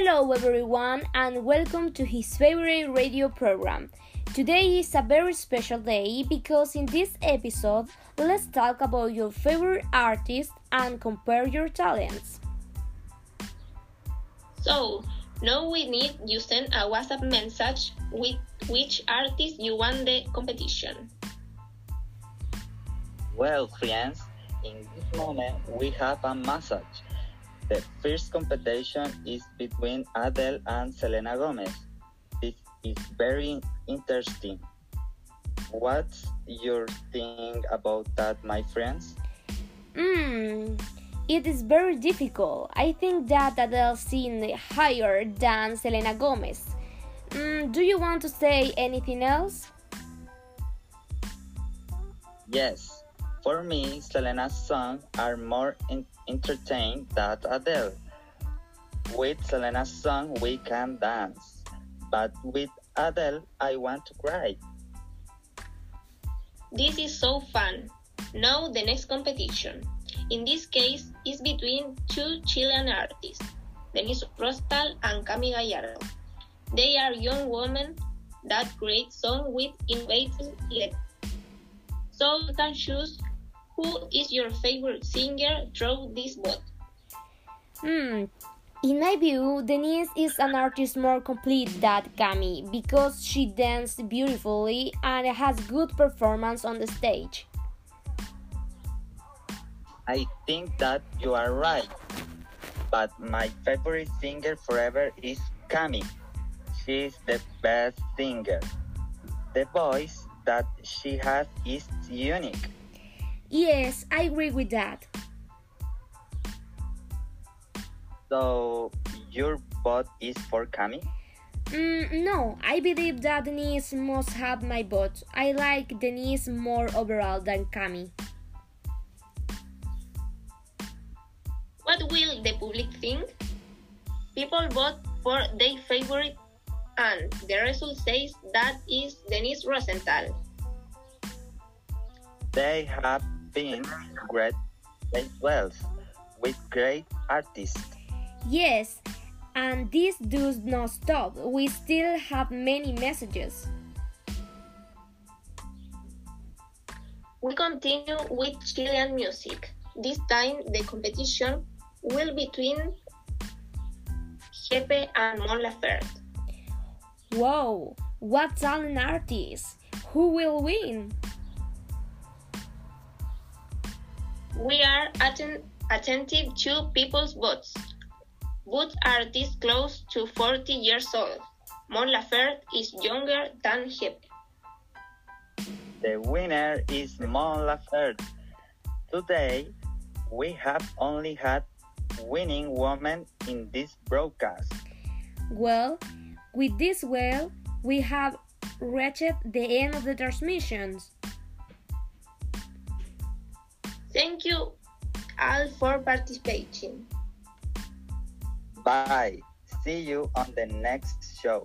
Hello, everyone, and welcome to his favorite radio program. Today is a very special day because in this episode, let's talk about your favorite artist and compare your talents. So, now we need you send a WhatsApp message with which artist you won the competition. Well, friends, in this moment we have a message. The first competition is between Adele and Selena Gomez. This is very interesting. What's your thing about that, my friends? Hmm, it is very difficult. I think that Adele sing higher than Selena Gomez. Mm, do you want to say anything else? Yes, for me, Selena's songs are more in- entertaining than Adele. With Selena's song, we can dance, but with Adele, I want to cry. This is so fun. Now the next competition. In this case, is between two Chilean artists, Denise Rosenthal and Cami Gallardo. They are young women that create songs with innovative lyrics. So you can choose who is your favorite singer through this vote. Hmm. In my view, Denise is an artist more complete than Cami because she danced beautifully and has good performance on the stage. I think that you are right, but my favorite singer forever is Cami. She is the best singer. The voice that she has is unique. Yes, I agree with that. So your vote is for Cami? Mm, no, I believe that Denise must have my vote. I like Denise more overall than Cami. What will the public think? People vote for their favorite and the result says that is Denise Rosenthal. They have been great well with great artists. Yes, and this does not stop. We still have many messages. We continue with Chilean music. This time the competition will between Jepe and Mon Laferte. Wow, what talent artist! Who will win? We are atten- attentive to people's votes. are this close to 40 years old. Mon Laferte is younger than Jepe. The winner is Mon Laferte. Today, we have only had winning women in this broadcast. Well, with this well, we have reached the end of the transmissions. Thank you all for participating. Bye. See you on the next show.